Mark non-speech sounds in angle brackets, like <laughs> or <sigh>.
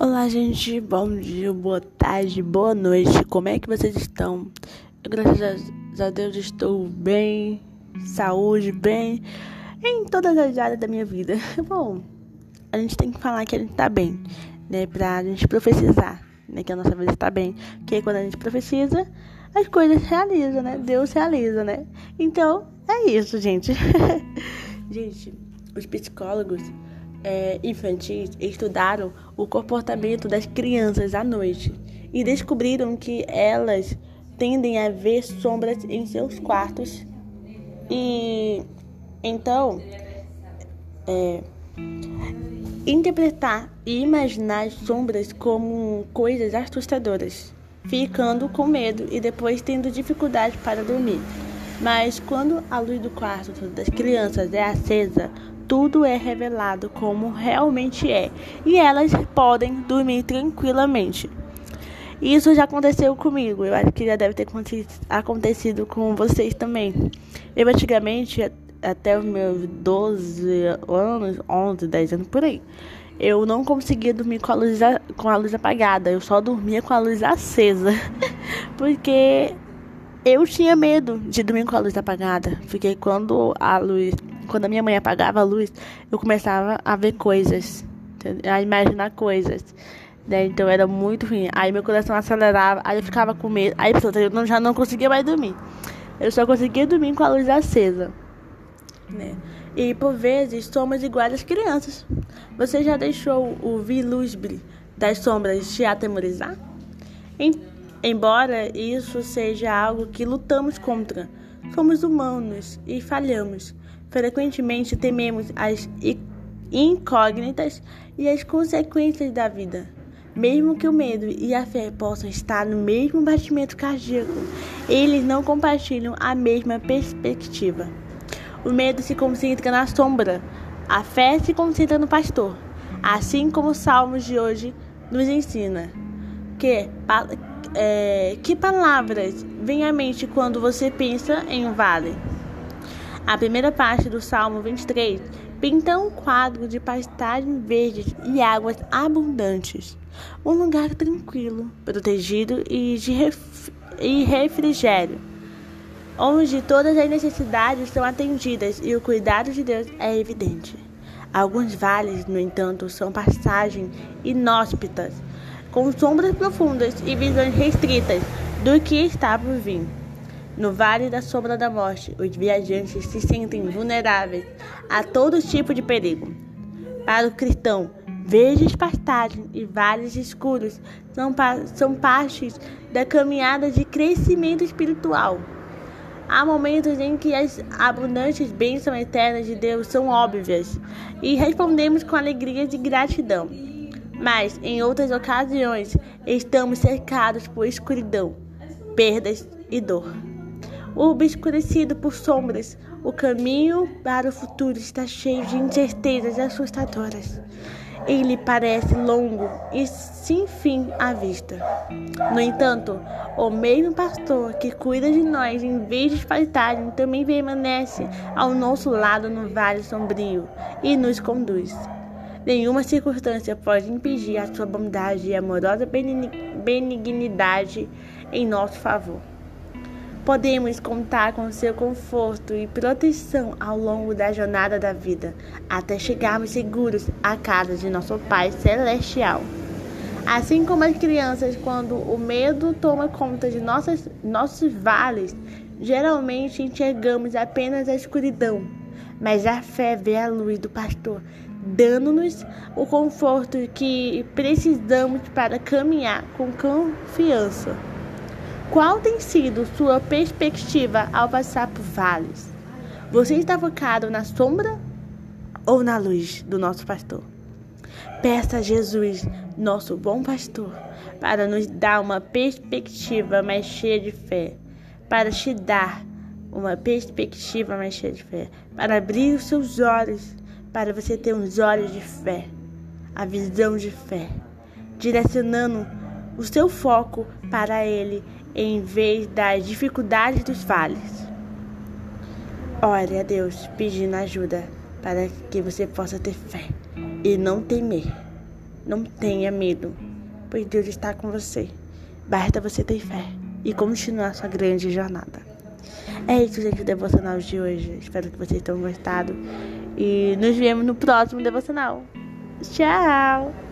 Olá, gente. Bom dia, boa tarde, boa noite. Como é que vocês estão? Eu, graças a Deus estou bem, saúde, bem, em todas as áreas da minha vida. <laughs> Bom, a gente tem que falar que a gente tá bem, né? Pra gente profetizar, né? Que a nossa vida está bem. Que quando a gente profetiza, as coisas realizam, né? Deus realiza, né? Então, é isso, gente. <laughs> gente, os psicólogos é, infantis estudaram o comportamento das crianças à noite e descobriram que elas tendem a ver sombras em seus quartos e então é, interpretar e imaginar as sombras como coisas assustadoras, ficando com medo e depois tendo dificuldade para dormir. Mas quando a luz do quarto das crianças é acesa, tudo é revelado como realmente é e elas podem dormir tranquilamente. Isso já aconteceu comigo, eu acho que já deve ter acontecido com vocês também. Eu antigamente, até os meus 12 anos, 11, 10 anos por aí, eu não conseguia dormir com a luz, com a luz apagada, eu só dormia com a luz acesa, <laughs> porque eu tinha medo de dormir com a luz apagada, porque quando a luz quando a minha mãe apagava a luz, eu começava a ver coisas, a imaginar coisas. Né? Então era muito ruim. Aí meu coração acelerava, aí eu ficava com medo. Aí eu já não conseguia mais dormir. Eu só conseguia dormir com a luz acesa. Né? E por vezes somos iguais às crianças. Você já deixou o vilusbre das sombras te atemorizar? Em, embora isso seja algo que lutamos contra, somos humanos e falhamos. Frequentemente tememos as incógnitas e as consequências da vida. Mesmo que o medo e a fé possam estar no mesmo batimento cardíaco, eles não compartilham a mesma perspectiva. O medo se concentra na sombra, a fé se concentra no pastor. Assim como os salmos de hoje nos ensina. Que, é, que palavras vêm à mente quando você pensa em um vale? A primeira parte do Salmo 23 pinta um quadro de pastagens verdes e águas abundantes, um lugar tranquilo, protegido e de ref e refrigério, onde todas as necessidades são atendidas e o cuidado de Deus é evidente. Alguns vales, no entanto, são passagens inóspitas, com sombras profundas e visões restritas do que está por vir. No Vale da Sombra da Morte, os viajantes se sentem vulneráveis a todo tipo de perigo. Para o cristão, verdes pastagens e vales escuros são, são partes da caminhada de crescimento espiritual. Há momentos em que as abundantes bênçãos eternas de Deus são óbvias e respondemos com alegria e gratidão. Mas, em outras ocasiões, estamos cercados por escuridão, perdas e dor obscurecido por sombras. O caminho para o futuro está cheio de incertezas assustadoras. Ele parece longo e sem fim à vista. No entanto, o mesmo pastor que cuida de nós em vez de paisagem também permanece ao nosso lado no vale sombrio e nos conduz. Nenhuma circunstância pode impedir a sua bondade e amorosa benignidade em nosso favor. Podemos contar com seu conforto e proteção ao longo da jornada da vida, até chegarmos seguros à casa de nosso Pai Celestial. Assim como as crianças, quando o medo toma conta de nossas, nossos vales, geralmente enxergamos apenas a escuridão, mas a fé vê a luz do pastor, dando-nos o conforto que precisamos para caminhar com confiança. Qual tem sido sua perspectiva ao passar por vales? Você está focado na sombra ou na luz do nosso pastor? Peça a Jesus, nosso bom pastor, para nos dar uma perspectiva mais cheia de fé, para te dar uma perspectiva mais cheia de fé, para abrir os seus olhos, para você ter uns olhos de fé, a visão de fé, direcionando o seu foco para Ele em vez das dificuldades dos vales. Ore a Deus pedindo ajuda para que você possa ter fé e não temer. Não tenha medo, pois Deus está com você. Basta você ter fé e continuar sua grande jornada. É isso, gente, o devocional de hoje. Espero que vocês tenham gostado. E nos vemos no próximo devocional. Tchau!